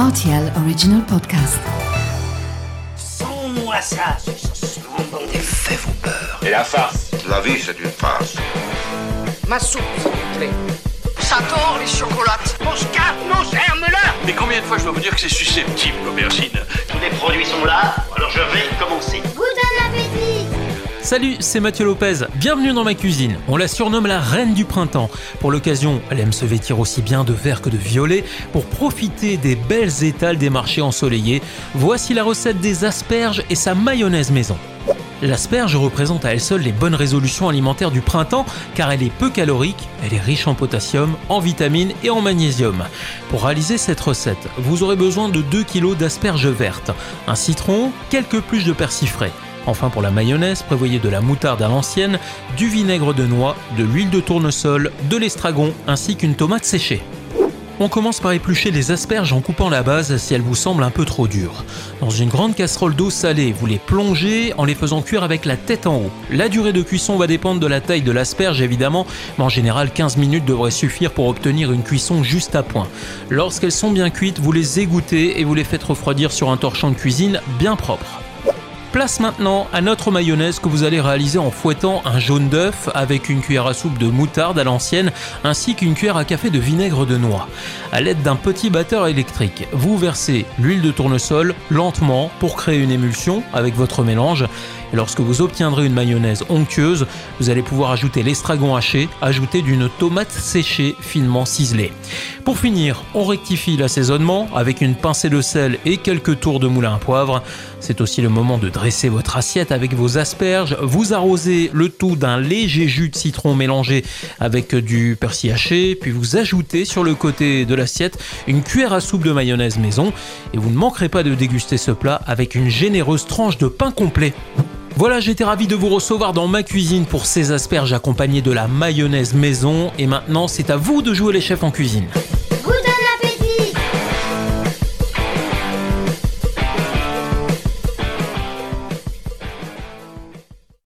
RTL Original Podcast. Sans-moi ça. Les faits vous peur. Et la farce La vie, c'est une farce. Ma soupe, s'il vous plaît. Ça tord les chocolates. Mon scarpe, mon germe-là Mais combien de fois je dois vous dire que c'est susceptible, l'aubergine? Salut, c'est Mathieu Lopez. Bienvenue dans ma cuisine. On la surnomme la reine du printemps. Pour l'occasion, elle aime se vêtir aussi bien de vert que de violet pour profiter des belles étals des marchés ensoleillés. Voici la recette des asperges et sa mayonnaise maison. L'asperge représente à elle seule les bonnes résolutions alimentaires du printemps car elle est peu calorique, elle est riche en potassium, en vitamines et en magnésium. Pour réaliser cette recette, vous aurez besoin de 2 kg d'asperges vertes, un citron, quelques pluches de persil frais. Enfin pour la mayonnaise, prévoyez de la moutarde à l'ancienne, du vinaigre de noix, de l'huile de tournesol, de l'estragon ainsi qu'une tomate séchée. On commence par éplucher les asperges en coupant la base si elles vous semblent un peu trop dures. Dans une grande casserole d'eau salée, vous les plongez en les faisant cuire avec la tête en haut. La durée de cuisson va dépendre de la taille de l'asperge évidemment, mais en général 15 minutes devraient suffire pour obtenir une cuisson juste à point. Lorsqu'elles sont bien cuites, vous les égouttez et vous les faites refroidir sur un torchon de cuisine bien propre. Place maintenant à notre mayonnaise que vous allez réaliser en fouettant un jaune d'œuf avec une cuillère à soupe de moutarde à l'ancienne ainsi qu'une cuillère à café de vinaigre de noix. À l'aide d'un petit batteur électrique, vous versez l'huile de tournesol lentement pour créer une émulsion avec votre mélange. Lorsque vous obtiendrez une mayonnaise onctueuse, vous allez pouvoir ajouter l'estragon haché, ajouter d'une tomate séchée finement ciselée. Pour finir, on rectifie l'assaisonnement avec une pincée de sel et quelques tours de moulin à poivre. C'est aussi le moment de dresser votre assiette avec vos asperges. Vous arrosez le tout d'un léger jus de citron mélangé avec du persil haché, puis vous ajoutez sur le côté de l'assiette une cuillère à soupe de mayonnaise maison et vous ne manquerez pas de déguster ce plat avec une généreuse tranche de pain complet. Voilà, j'étais ravi de vous recevoir dans ma cuisine pour ces asperges accompagnées de la mayonnaise maison et maintenant c'est à vous de jouer les chefs en cuisine.